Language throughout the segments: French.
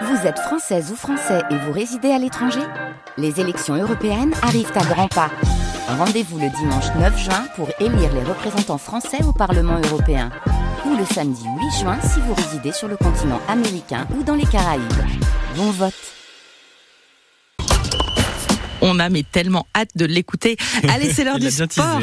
Vous êtes française ou français et vous résidez à l'étranger Les élections européennes arrivent à grands pas. Rendez-vous le dimanche 9 juin pour élire les représentants français au Parlement européen. Ou le samedi 8 juin si vous résidez sur le continent américain ou dans les Caraïbes. Bon vote on a mais tellement hâte de l'écouter. Allez, c'est l'heure du sport.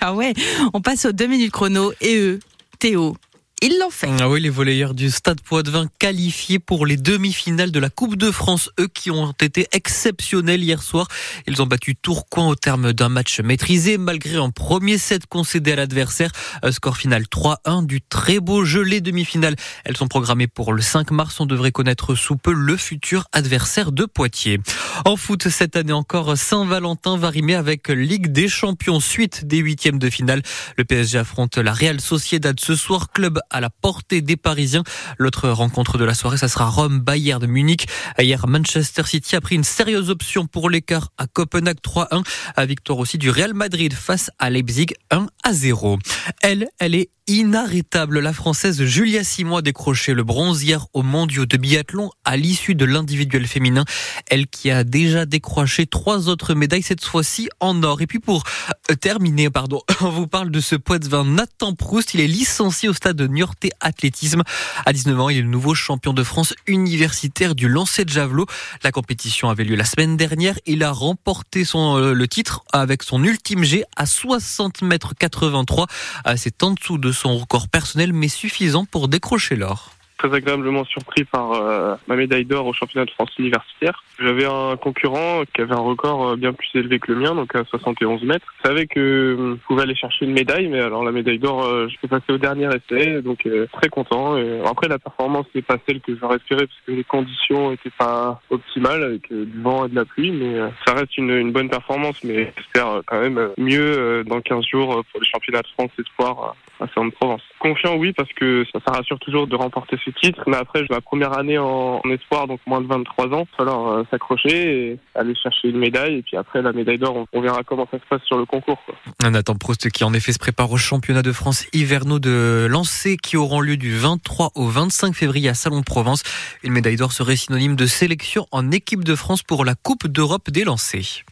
ah ouais, on passe aux deux minutes chrono et eux, Théo, ils l'ont fait. Ah oui, les volleyeurs du Stade Poitvin qualifiés pour les demi-finales de la Coupe de France, eux qui ont été exceptionnels hier soir. Ils ont battu Tourcoing au terme d'un match maîtrisé, malgré un premier set concédé à l'adversaire. Score final 3-1 du très beau jeu. Les demi-finales, elles sont programmées pour le 5 mars. On devrait connaître sous peu le futur adversaire de Poitiers. En foot, cette année encore, Saint-Valentin va rimer avec Ligue des Champions, suite des huitièmes de finale. Le PSG affronte la Real Sociedad ce soir, club à la portée des Parisiens. L'autre rencontre de la soirée, ça sera Rome-Bayern de Munich. Hier, Manchester City a pris une sérieuse option pour l'écart à Copenhague 3-1. À victoire aussi du Real Madrid face à Leipzig 1 0. Elle, elle est inarrêtable. La Française Julia Simon a décroché le bronze hier au mondiaux de biathlon à l'issue de l'individuel féminin. Elle qui a déjà décroché trois autres médailles, cette fois-ci en or. Et puis pour euh, terminer, pardon, on vous parle de ce vin Nathan Proust. Il est licencié au stade de Niortais Athlétisme. À 19 ans, il est le nouveau champion de France universitaire du lancer de javelot. La compétition avait lieu la semaine dernière. Il a remporté son, euh, le titre avec son ultime jet à 60 mètres 83. Euh, c'est en dessous de son record personnel, mais suffisant pour décrocher l'or très agréablement surpris par euh, ma médaille d'or au championnat de France universitaire. J'avais un concurrent qui avait un record euh, bien plus élevé que le mien, donc à 71 mètres. Je savais que euh, je pouvais aller chercher une médaille, mais alors la médaille d'or, je peux passer au dernier essai, donc très content. Après, la performance n'est pas celle que j'aurais espéré parce que les conditions n'étaient pas optimales avec du vent et de la pluie, mais ça reste une, bonne performance, mais j'espère quand même mieux dans 15 jours pour les championnats de France espoir à Saint-Provence. Confiant, oui, parce que ça, rassure toujours de remporter ce titre. Mais après, j'ai ma première année en, espoir, donc moins de 23 ans. Il va falloir euh, s'accrocher et aller chercher une médaille. Et puis après, la médaille d'or, on, verra comment ça se passe sur le concours. Quoi. Nathan Prost qui en effet se prépare au championnat de France hivernaux de lancer qui auront lieu du 23 au 25 février à Salon de Provence. Une médaille d'or serait synonyme de sélection en équipe de France pour la Coupe d'Europe des lancers.